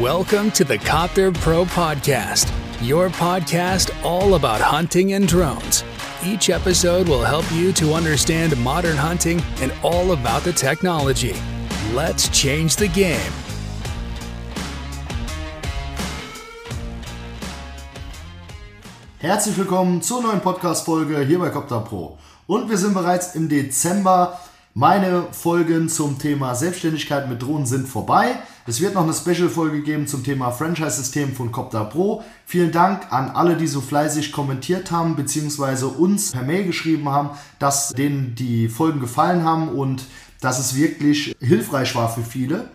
Welcome to the Copter Pro Podcast, your podcast all about hunting and drones. Each episode will help you to understand modern hunting and all about the technology. Let's change the game. Herzlich willkommen zur neuen Podcast-Folge hier bei Copter Pro. Und wir sind bereits im Dezember. Meine Folgen zum Thema Selbstständigkeit mit Drohnen sind vorbei. Es wird noch eine Special-Folge geben zum Thema Franchise-System von Copter Pro. Vielen Dank an alle, die so fleißig kommentiert haben, beziehungsweise uns per Mail geschrieben haben, dass denen die Folgen gefallen haben und dass es wirklich hilfreich war für viele.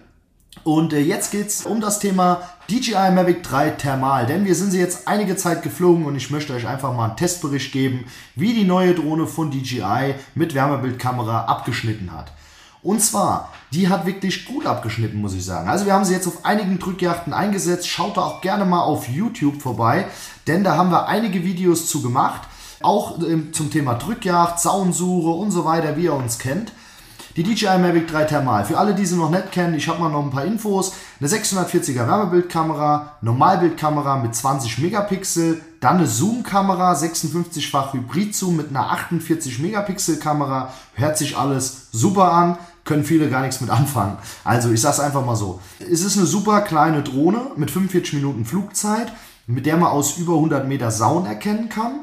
Und äh, jetzt geht's um das Thema DJI Mavic 3 Thermal, denn wir sind sie jetzt einige Zeit geflogen und ich möchte euch einfach mal einen Testbericht geben, wie die neue Drohne von DJI mit Wärmebildkamera abgeschnitten hat. Und zwar, die hat wirklich gut abgeschnitten, muss ich sagen. Also wir haben sie jetzt auf einigen Drückjachten eingesetzt. Schaut da auch gerne mal auf YouTube vorbei, denn da haben wir einige Videos zu gemacht. Auch äh, zum Thema Drückjagd, Saunsuche und so weiter, wie ihr uns kennt. Die DJI Mavic 3 Thermal. Für alle, die sie noch nicht kennen, ich habe mal noch ein paar Infos. Eine 640er Wärmebildkamera, Normalbildkamera mit 20 Megapixel, dann eine Zoom-Kamera, 56-fach Hybrid-Zoom mit einer 48 Megapixel Kamera. Hört sich alles super an, können viele gar nichts mit anfangen. Also ich sag's einfach mal so. Es ist eine super kleine Drohne mit 45 Minuten Flugzeit, mit der man aus über 100 Meter Sauen erkennen kann.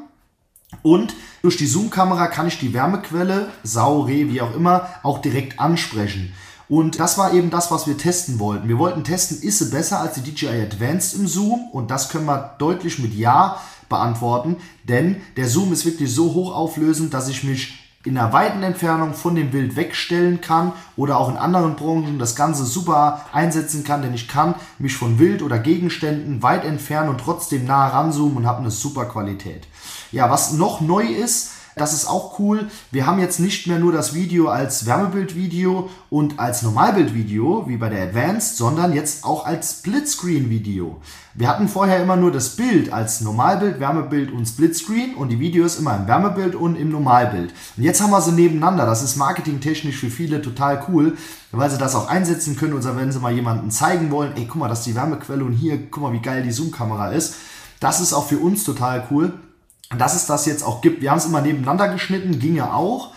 Und durch die Zoom-Kamera kann ich die Wärmequelle, Sau, Reh, wie auch immer, auch direkt ansprechen. Und das war eben das, was wir testen wollten. Wir wollten testen, ist sie besser als die DJI Advanced im Zoom? Und das können wir deutlich mit Ja beantworten, denn der Zoom ist wirklich so hochauflösend, dass ich mich in einer weiten Entfernung von dem Bild wegstellen kann oder auch in anderen Branchen das Ganze super einsetzen kann, denn ich kann mich von Wild oder Gegenständen weit entfernen und trotzdem nah ranzoomen und habe eine super Qualität. Ja, was noch neu ist, das ist auch cool. Wir haben jetzt nicht mehr nur das Video als Wärmebildvideo und als Normalbildvideo, wie bei der Advanced, sondern jetzt auch als Splitscreen-Video. Wir hatten vorher immer nur das Bild als Normalbild, Wärmebild und Splitscreen und die Videos immer im Wärmebild und im Normalbild. Und jetzt haben wir sie nebeneinander. Das ist marketingtechnisch für viele total cool, weil sie das auch einsetzen können oder wenn sie mal jemanden zeigen wollen, ey, guck mal, das ist die Wärmequelle und hier, guck mal, wie geil die Zoom-Kamera ist. Das ist auch für uns total cool dass es das jetzt auch gibt. Wir haben es immer nebeneinander geschnitten, ging ja auch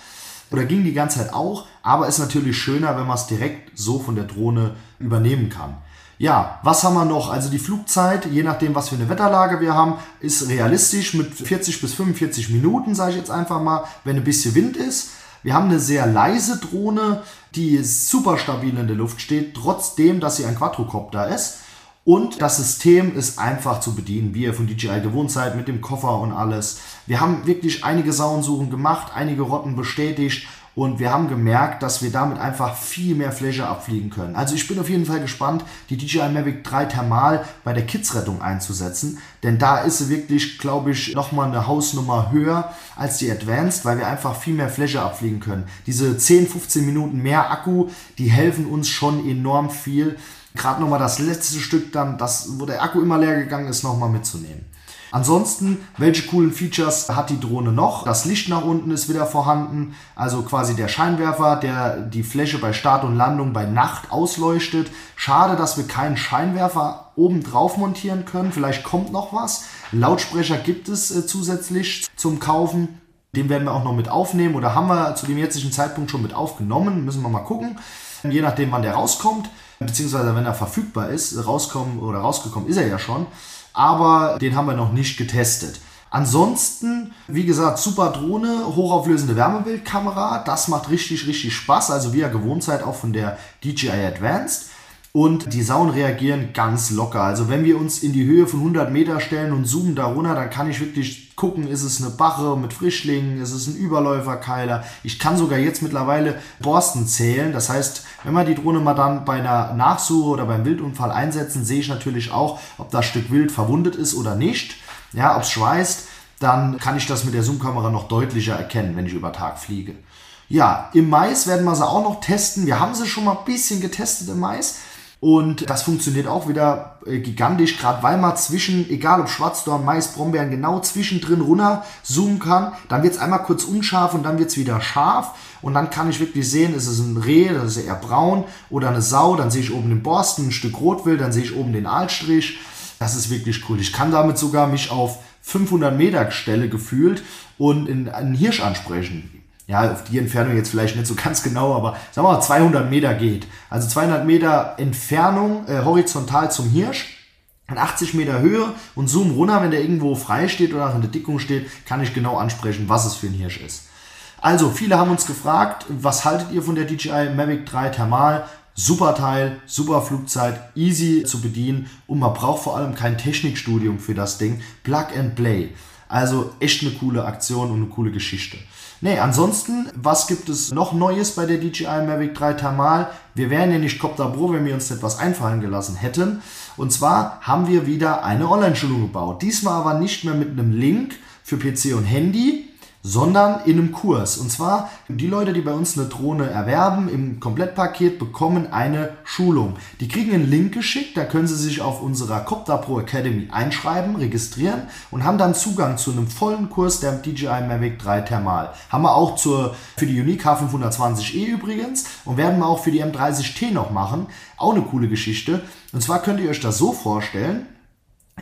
oder ging die ganze Zeit auch, aber ist natürlich schöner, wenn man es direkt so von der Drohne übernehmen kann. Ja, was haben wir noch? Also die Flugzeit, je nachdem, was für eine Wetterlage wir haben, ist realistisch mit 40 bis 45 Minuten, sage ich jetzt einfach mal, wenn ein bisschen Wind ist. Wir haben eine sehr leise Drohne, die super stabil in der Luft steht, trotzdem, dass sie ein Quadrocopter ist. Und das System ist einfach zu bedienen, wie ihr von DJI gewohnt seid, mit dem Koffer und alles. Wir haben wirklich einige Sauensuchen gemacht, einige Rotten bestätigt und wir haben gemerkt, dass wir damit einfach viel mehr Fläche abfliegen können. Also ich bin auf jeden Fall gespannt, die DJI Mavic 3 Thermal bei der Kidsrettung einzusetzen, denn da ist sie wirklich, glaube ich, nochmal eine Hausnummer höher als die Advanced, weil wir einfach viel mehr Fläche abfliegen können. Diese 10, 15 Minuten mehr Akku, die helfen uns schon enorm viel gerade nochmal das letzte Stück dann, das, wo der Akku immer leer gegangen ist, nochmal mitzunehmen. Ansonsten, welche coolen Features hat die Drohne noch? Das Licht nach unten ist wieder vorhanden, also quasi der Scheinwerfer, der die Fläche bei Start und Landung bei Nacht ausleuchtet. Schade, dass wir keinen Scheinwerfer oben drauf montieren können. Vielleicht kommt noch was. Lautsprecher gibt es äh, zusätzlich zum Kaufen. Den werden wir auch noch mit aufnehmen oder haben wir zu dem jetzigen Zeitpunkt schon mit aufgenommen. Müssen wir mal gucken. Je nachdem, wann der rauskommt beziehungsweise wenn er verfügbar ist, rauskommen oder rausgekommen ist er ja schon, aber den haben wir noch nicht getestet. Ansonsten, wie gesagt, super Drohne, hochauflösende Wärmebildkamera, das macht richtig, richtig Spaß, also wie ihr gewohnt seid, auch von der DJI Advanced. Und die Sauen reagieren ganz locker. Also wenn wir uns in die Höhe von 100 Meter stellen und zoomen da runter, dann kann ich wirklich gucken, ist es eine Bache mit Frischlingen, ist es ein Überläuferkeiler. Ich kann sogar jetzt mittlerweile Borsten zählen. Das heißt, wenn wir die Drohne mal dann bei einer Nachsuche oder beim Wildunfall einsetzen, sehe ich natürlich auch, ob das Stück Wild verwundet ist oder nicht. Ja, ob es schweißt, dann kann ich das mit der Zoom-Kamera noch deutlicher erkennen, wenn ich über Tag fliege. Ja, im Mais werden wir sie auch noch testen. Wir haben sie schon mal ein bisschen getestet im Mais. Und das funktioniert auch wieder äh, gigantisch, gerade weil man zwischen, egal ob Schwarzdorn, Mais, Brombeeren, genau zwischendrin runter zoomen kann. Dann wird es einmal kurz unscharf und dann wird es wieder scharf. Und dann kann ich wirklich sehen, ist es ein Reh, das ist eher braun, oder eine Sau. Dann sehe ich oben den Borsten, ein Stück Rotwild, dann sehe ich oben den Aalstrich. Das ist wirklich cool. Ich kann damit sogar mich auf 500 Meter Stelle gefühlt und in einen Hirsch ansprechen ja, auf die Entfernung jetzt vielleicht nicht so ganz genau, aber sagen wir mal 200 Meter geht. Also 200 Meter Entfernung äh, horizontal zum Hirsch. an 80 Meter Höhe und zoom runter, wenn der irgendwo frei steht oder in der Dickung steht, kann ich genau ansprechen, was es für ein Hirsch ist. Also, viele haben uns gefragt, was haltet ihr von der DJI Mavic 3 Thermal? Super Teil, super Flugzeit, easy zu bedienen und man braucht vor allem kein Technikstudium für das Ding. Plug and Play. Also echt eine coole Aktion und eine coole Geschichte. Nee, ansonsten, was gibt es noch Neues bei der DJI Mavic 3 Thermal? Wir wären ja nicht Copter Pro, wenn wir uns etwas einfallen gelassen hätten. Und zwar haben wir wieder eine Online-Schulung gebaut. Diesmal aber nicht mehr mit einem Link für PC und Handy, sondern in einem Kurs. Und zwar die Leute, die bei uns eine Drohne erwerben im Komplettpaket, bekommen eine Schulung. Die kriegen einen Link geschickt, da können sie sich auf unserer Copter Pro Academy einschreiben, registrieren und haben dann Zugang zu einem vollen Kurs der DJI Mavic 3 Thermal. Haben wir auch zur, für die Unique H520e übrigens und werden wir auch für die M30T noch machen. Auch eine coole Geschichte. Und zwar könnt ihr euch das so vorstellen,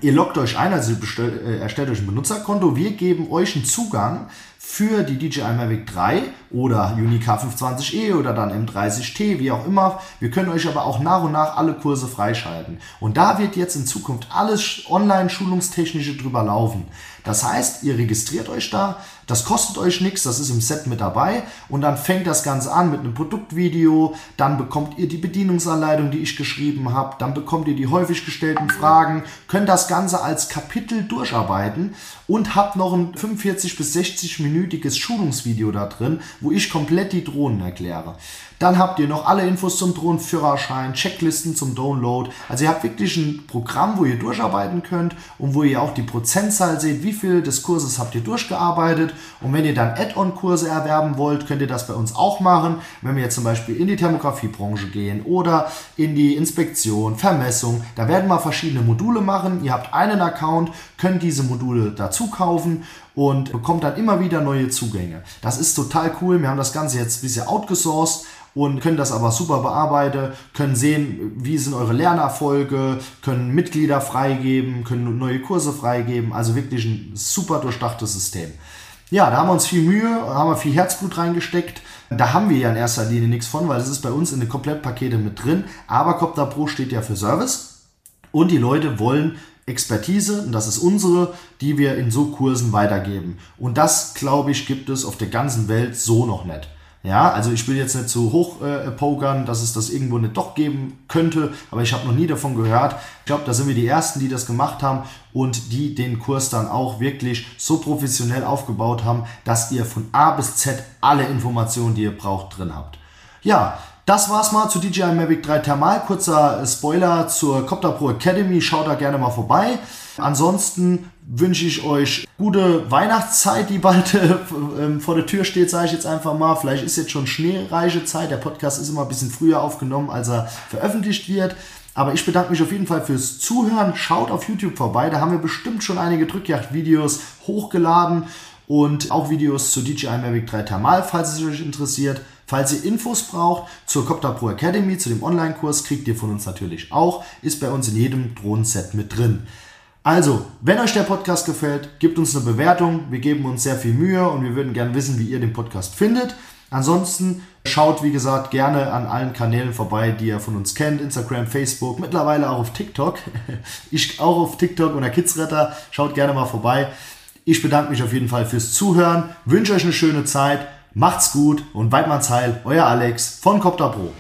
Ihr loggt euch ein, also bestellt, äh, erstellt euch ein Benutzerkonto. Wir geben euch einen Zugang für die DJI Mavic 3 oder Unique K520e oder dann M30T, wie auch immer. Wir können euch aber auch nach und nach alle Kurse freischalten. Und da wird jetzt in Zukunft alles online-schulungstechnische drüber laufen. Das heißt, ihr registriert euch da, das kostet euch nichts, das ist im Set mit dabei und dann fängt das Ganze an mit einem Produktvideo, dann bekommt ihr die Bedienungsanleitung, die ich geschrieben habe, dann bekommt ihr die häufig gestellten Fragen, könnt das Ganze als Kapitel durcharbeiten und habt noch ein 45 bis 60 minütiges Schulungsvideo da drin, wo ich komplett die Drohnen erkläre. Dann habt ihr noch alle Infos zum Drohnenführerschein, Checklisten zum Download. Also ihr habt wirklich ein Programm, wo ihr durcharbeiten könnt und wo ihr auch die Prozentzahl seht, wie viel des Kurses habt ihr durchgearbeitet. Und wenn ihr dann Add-on-Kurse erwerben wollt, könnt ihr das bei uns auch machen. Wenn wir jetzt zum Beispiel in die Thermografiebranche gehen oder in die Inspektion, Vermessung, da werden wir verschiedene Module machen. Ihr habt einen Account, könnt diese Module dazu kaufen und bekommt dann immer wieder neue Zugänge. Das ist total cool. Wir haben das Ganze jetzt ein bisschen outgesourced und können das aber super bearbeiten, können sehen, wie sind eure Lernerfolge, können Mitglieder freigeben, können neue Kurse freigeben. Also wirklich ein super durchdachtes System. Ja, da haben wir uns viel Mühe, haben wir viel Herzblut reingesteckt. Da haben wir ja in erster Linie nichts von, weil es ist bei uns in den Komplettpakete mit drin. Aber Copter Pro steht ja für Service und die Leute wollen Expertise, und das ist unsere, die wir in so Kursen weitergeben. Und das, glaube ich, gibt es auf der ganzen Welt so noch nicht. Ja, also ich will jetzt nicht so hoch äh, pokern, dass es das irgendwo nicht doch geben könnte, aber ich habe noch nie davon gehört. Ich glaube, da sind wir die Ersten, die das gemacht haben und die den Kurs dann auch wirklich so professionell aufgebaut haben, dass ihr von A bis Z alle Informationen, die ihr braucht, drin habt. Ja, das war's mal zu DJI Mavic 3 Thermal. Kurzer Spoiler zur Copter Pro Academy. Schaut da gerne mal vorbei. Ansonsten wünsche ich euch gute Weihnachtszeit, die bald äh, vor der Tür steht, sage ich jetzt einfach mal. Vielleicht ist jetzt schon schneereiche Zeit. Der Podcast ist immer ein bisschen früher aufgenommen, als er veröffentlicht wird. Aber ich bedanke mich auf jeden Fall fürs Zuhören. Schaut auf YouTube vorbei. Da haben wir bestimmt schon einige Drückjagd-Videos hochgeladen und auch Videos zu DJI Mavic 3 Thermal, falls es euch interessiert. Falls ihr Infos braucht zur Copter Pro Academy, zu dem Online-Kurs, kriegt ihr von uns natürlich auch. Ist bei uns in jedem Drohnenset mit drin. Also, wenn euch der Podcast gefällt, gebt uns eine Bewertung. Wir geben uns sehr viel Mühe und wir würden gerne wissen, wie ihr den Podcast findet. Ansonsten schaut, wie gesagt, gerne an allen Kanälen vorbei, die ihr von uns kennt. Instagram, Facebook, mittlerweile auch auf TikTok. Ich auch auf TikTok unter Kidsretter. Schaut gerne mal vorbei. Ich bedanke mich auf jeden Fall fürs Zuhören. Wünsche euch eine schöne Zeit. Macht's gut und Weidmanns Heil, euer Alex von Copter Pro.